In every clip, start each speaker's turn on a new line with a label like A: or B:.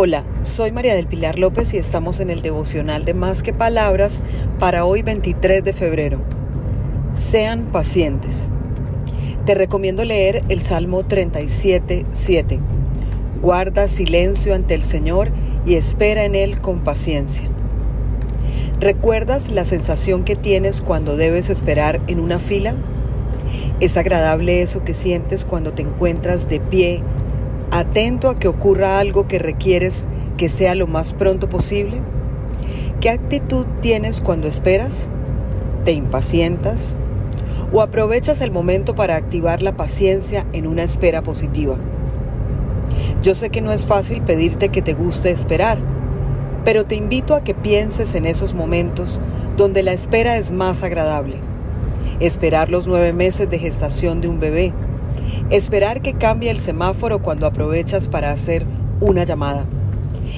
A: Hola, soy María del Pilar López y estamos en el devocional de Más que Palabras para hoy 23 de febrero. Sean pacientes. Te recomiendo leer el Salmo 37, 7. Guarda silencio ante el Señor y espera en Él con paciencia. ¿Recuerdas la sensación que tienes cuando debes esperar en una fila? ¿Es agradable eso que sientes cuando te encuentras de pie atento a que ocurra algo que requieres que sea lo más pronto posible? ¿Qué actitud tienes cuando esperas? ¿Te impacientas? ¿O aprovechas el momento para activar la paciencia en una espera positiva? Yo sé que no es fácil pedirte que te guste esperar, pero te invito a que pienses en esos momentos donde la espera es más agradable. Esperar los nueve meses de gestación de un bebé, Esperar que cambie el semáforo cuando aprovechas para hacer una llamada.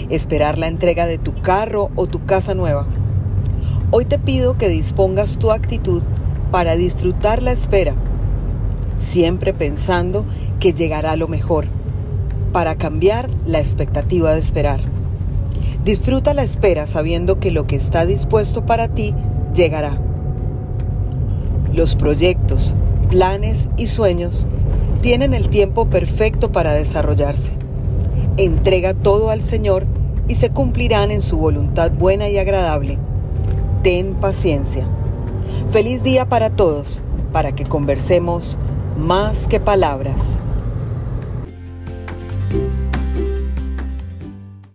A: Esperar la entrega de tu carro o tu casa nueva. Hoy te pido que dispongas tu actitud para disfrutar la espera, siempre pensando que llegará lo mejor, para cambiar la expectativa de esperar. Disfruta la espera sabiendo que lo que está dispuesto para ti llegará. Los proyectos, planes y sueños tienen el tiempo perfecto para desarrollarse. Entrega todo al Señor y se cumplirán en su voluntad buena y agradable. Ten paciencia. Feliz día para todos, para que conversemos más que palabras.